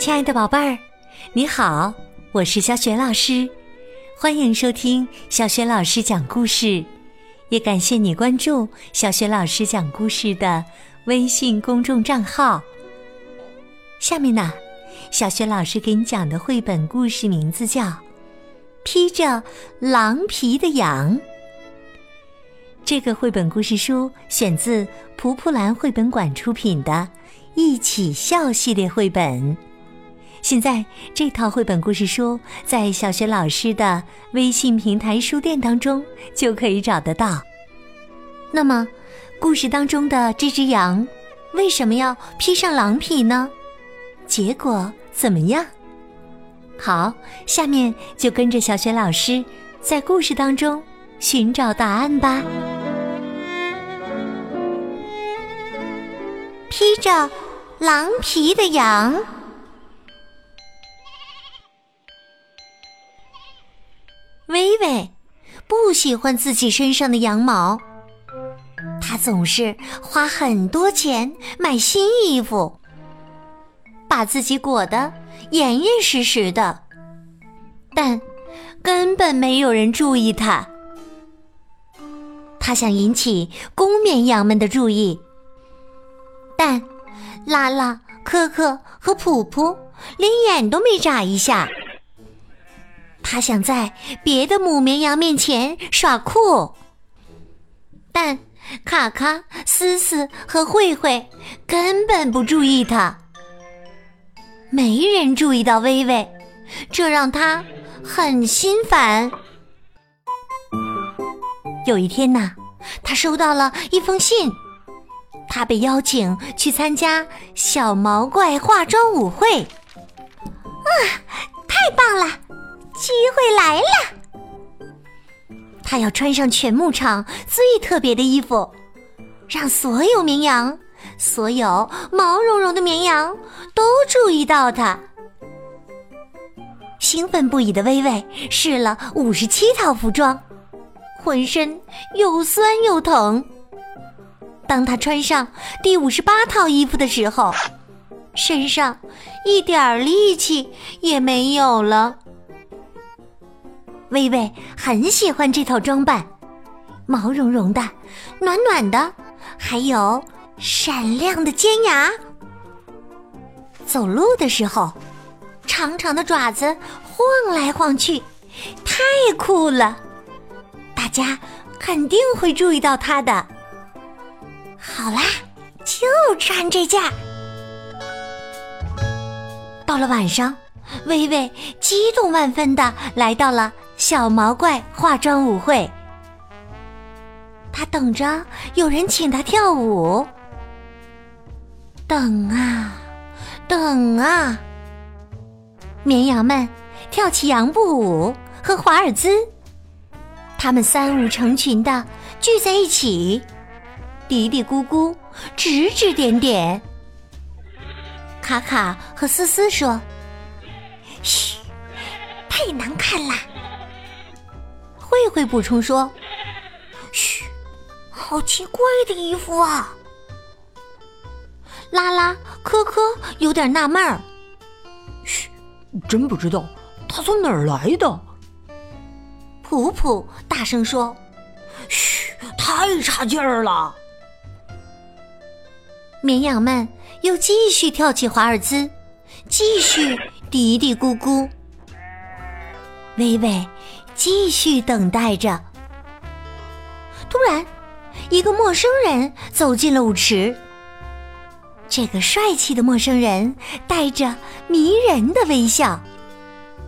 亲爱的宝贝儿，你好，我是小雪老师，欢迎收听小雪老师讲故事，也感谢你关注小雪老师讲故事的微信公众账号。下面呢，小雪老师给你讲的绘本故事名字叫《披着狼皮的羊》。这个绘本故事书选自蒲蒲兰绘本馆出品的《一起笑》系列绘本。现在这套绘本故事书在小学老师的微信平台书店当中就可以找得到。那么，故事当中的这只羊为什么要披上狼皮呢？结果怎么样？好，下面就跟着小学老师在故事当中寻找答案吧。披着狼皮的羊。微微不喜欢自己身上的羊毛，她总是花很多钱买新衣服，把自己裹得严严实实的，但根本没有人注意他。他想引起公绵羊们的注意，但拉拉、可可和普普连眼都没眨一下。他想在别的母绵羊面前耍酷，但卡卡、思思和慧慧根本不注意他。没人注意到微微，这让他很心烦。有一天呐，他收到了一封信，他被邀请去参加小毛怪化妆舞会。啊，太棒了！机会来了！他要穿上全牧场最特别的衣服，让所有绵羊、所有毛茸茸的绵羊都注意到他。兴奋不已的薇薇试了五十七套服装，浑身又酸又疼。当他穿上第五十八套衣服的时候，身上一点力气也没有了。微微很喜欢这套装扮，毛茸茸的，暖暖的，还有闪亮的尖牙。走路的时候，长长的爪子晃来晃去，太酷了！大家肯定会注意到它的。好啦，就穿这件。到了晚上，微微激动万分的来到了。小毛怪化妆舞会，他等着有人请他跳舞。等啊，等啊，绵羊们跳起羊步舞和华尔兹，他们三五成群的聚在一起，嘀嘀咕咕，指指点点。卡卡和思思说：“嘘，太难看了。”慧慧补充说：“嘘，好奇怪的衣服啊！”拉拉、科科有点纳闷儿：“嘘，真不知道他从哪儿来的。”普普大声说：“嘘，太差劲儿了！”绵羊们又继续跳起华尔兹，继续嘀嘀咕咕。微微。继续等待着。突然，一个陌生人走进了舞池。这个帅气的陌生人带着迷人的微笑，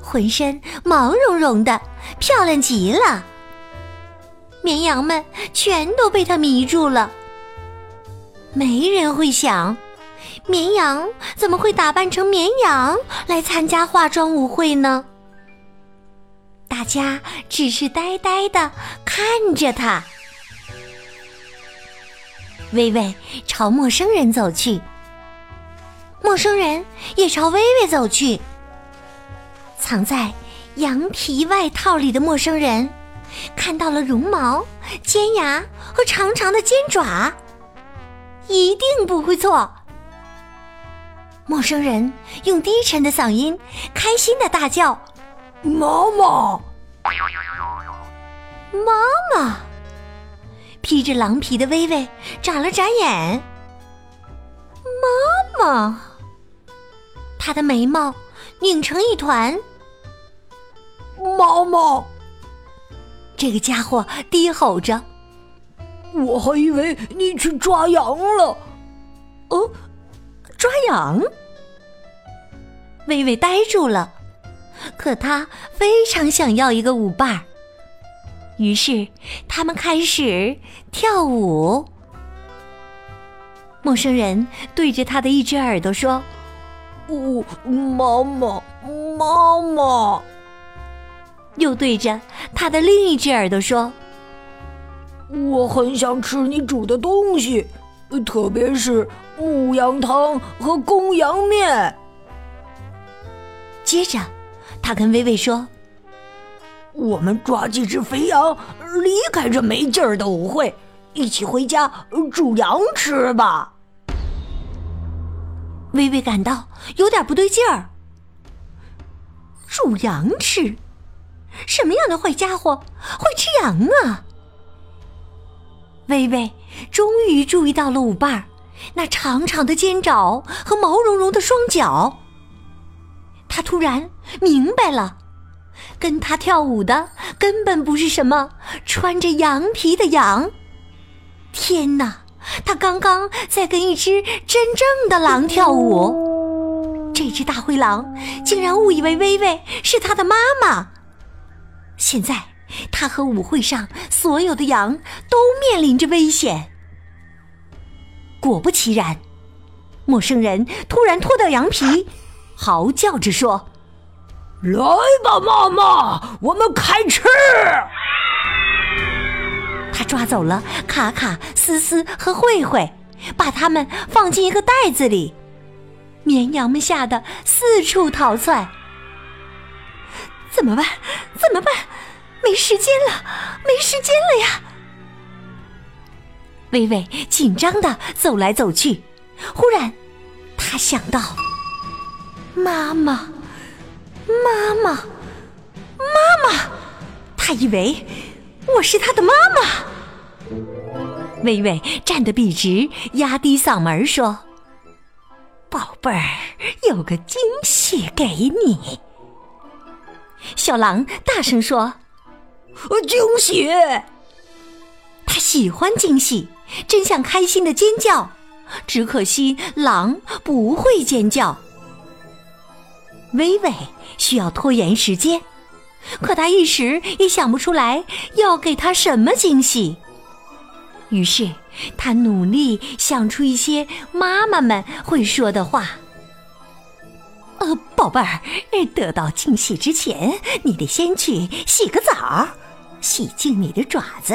浑身毛茸茸的，漂亮极了。绵羊们全都被他迷住了。没人会想，绵羊怎么会打扮成绵羊来参加化妆舞会呢？大家只是呆呆的看着他。微微朝陌生人走去，陌生人也朝微微走去。藏在羊皮外套里的陌生人看到了绒毛、尖牙和长长的尖爪，一定不会错。陌生人用低沉的嗓音开心的大叫：“妈妈，妈妈！”披着狼皮的薇薇眨了眨眼。妈妈，她的眉毛拧成一团。妈妈，这个家伙低吼着：“我还以为你去抓羊了。”哦，抓羊！薇薇呆住了，可他非常想要一个舞伴儿。于是他们开始跳舞。陌生人对着他的一只耳朵说：“哦，妈妈，妈妈。”又对着他的另一只耳朵说：“我很想吃你煮的东西，特别是牧羊汤和公羊面。”接着，他跟薇薇说：“我们抓几只肥羊，离开这没劲儿的舞会，一起回家煮羊吃吧。”薇薇感到有点不对劲儿。煮羊吃？什么样的坏家伙会吃羊啊？薇薇终于注意到了舞伴儿那长长的尖爪和毛茸茸的双脚。他突然明白了，跟他跳舞的根本不是什么穿着羊皮的羊。天哪！他刚刚在跟一只真正的狼跳舞，这只大灰狼竟然误以为薇薇是他的妈妈。现在，他和舞会上所有的羊都面临着危险。果不其然，陌生人突然脱掉羊皮，嚎叫着说：“来吧，妈妈，我们开吃！”他抓走了卡卡、思思和慧慧，把他们放进一个袋子里。绵羊们吓得四处逃窜。怎么办？怎么办？没时间了，没时间了呀！薇薇紧张的走来走去，忽然，她想到：妈妈，妈妈，妈妈！她以为我是她的妈妈。薇薇站得笔直，压低嗓门说：“宝贝儿，有个惊喜给你。”小狼大声说：“惊喜！”他喜欢惊喜，真想开心的尖叫，只可惜狼不会尖叫。薇薇需要拖延时间，可他一时也想不出来要给他什么惊喜。于是他努力想出一些妈妈们会说的话。呃，宝贝儿，得到惊喜之前，你得先去洗个澡，洗净你的爪子，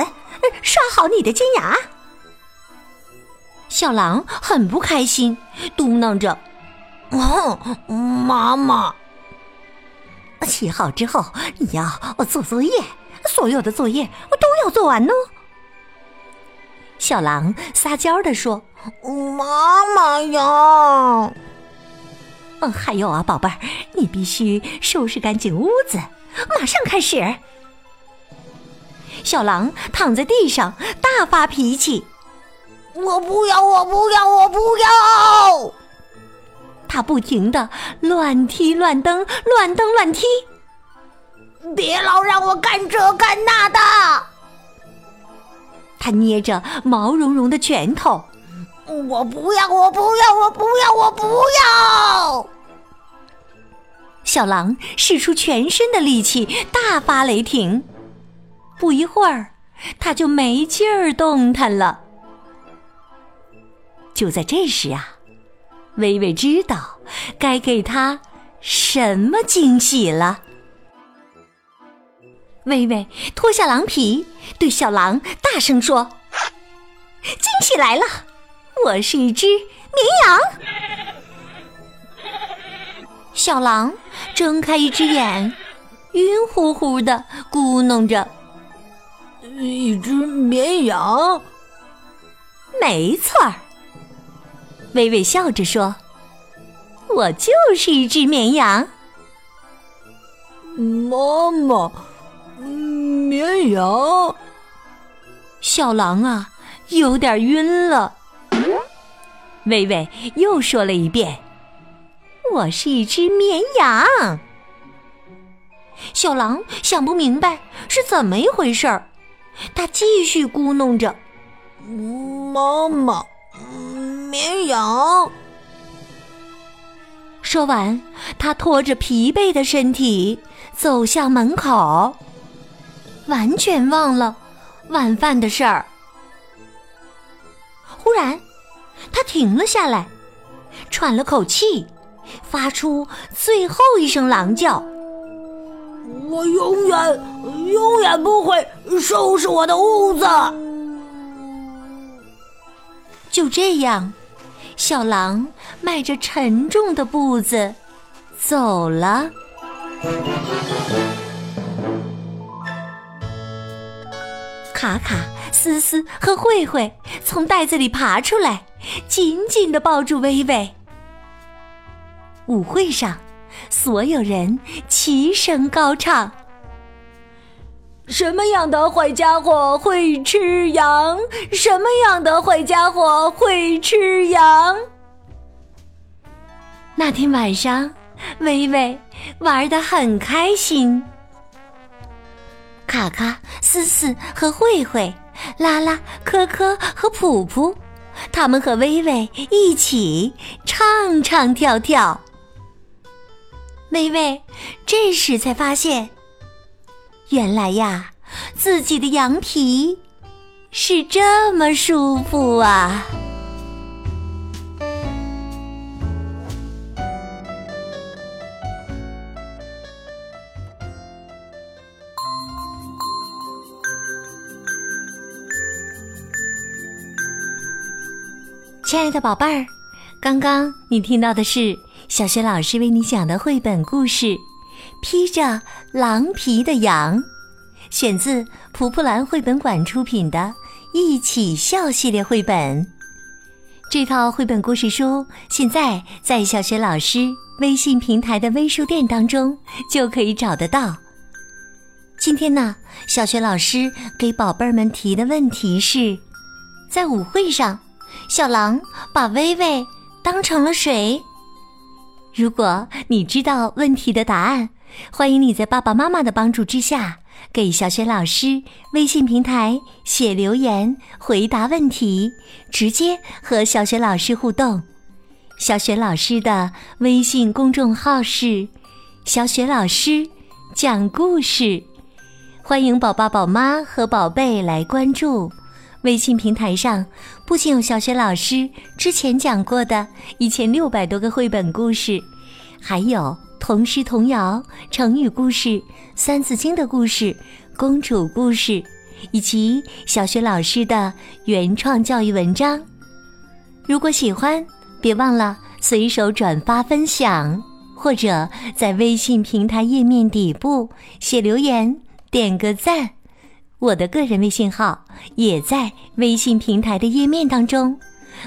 刷好你的尖牙。小狼很不开心，嘟囔着：“哦，妈妈，洗好之后你要做作业，所有的作业我都要做完呢。”小狼撒娇的说：“妈妈呀。”嗯，还有啊，宝贝儿，你必须收拾干净屋子，马上开始。小狼躺在地上大发脾气：“我不要，我不要，我不要！”他不停的乱踢乱蹬，乱蹬乱踢。别老让我干这干那的！他捏着毛茸茸的拳头。我不要！我不要！我不要！我不要！小狼使出全身的力气，大发雷霆。不一会儿，他就没劲儿动弹了。就在这时啊，微微知道该给他什么惊喜了。微微脱下狼皮，对小狼大声说：“惊喜来了！”我是一只绵羊。小狼睁开一只眼，晕乎乎的咕哝着：“一只绵羊。”没错儿。微微笑着说：“我就是一只绵羊。妈妈，绵羊。小狼啊，有点晕了。微微又说了一遍：“我是一只绵羊。”小狼想不明白是怎么一回事儿，他继续咕哝着：“妈妈，绵羊。”说完，他拖着疲惫的身体走向门口，完全忘了晚饭的事儿。忽然，他停了下来，喘了口气，发出最后一声狼叫：“我永远、永远不会收拾我的屋子。”就这样。小狼迈着沉重的步子走了。卡卡、思思和慧慧从袋子里爬出来，紧紧的抱住微微。舞会上，所有人齐声高唱。什么样的坏家伙会吃羊？什么样的坏家伙会吃羊？那天晚上，微微玩得很开心。卡卡、思思和慧慧、拉拉、科科和普普，他们和微微一起唱唱跳跳。微微这时才发现。原来呀，自己的羊皮是这么舒服啊！亲爱的宝贝儿，刚刚你听到的是小学老师为你讲的绘本故事。披着狼皮的羊，选自蒲蒲兰绘本馆出品的《一起笑》系列绘本。这套绘本故事书现在在小学老师微信平台的微书店当中就可以找得到。今天呢，小学老师给宝贝儿们提的问题是：在舞会上，小狼把微微当成了谁？如果你知道问题的答案。欢迎你在爸爸妈妈的帮助之下，给小雪老师微信平台写留言，回答问题，直接和小雪老师互动。小雪老师的微信公众号是“小雪老师讲故事”，欢迎宝爸宝妈和宝贝来关注。微信平台上不仅有小雪老师之前讲过的一千六百多个绘本故事，还有。童诗童谣、成语故事、三字经的故事、公主故事，以及小学老师的原创教育文章。如果喜欢，别忘了随手转发分享，或者在微信平台页面底部写留言、点个赞。我的个人微信号也在微信平台的页面当中，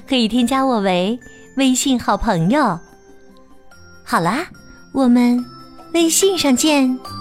可以添加我为微信好朋友。好啦。我们微信上见。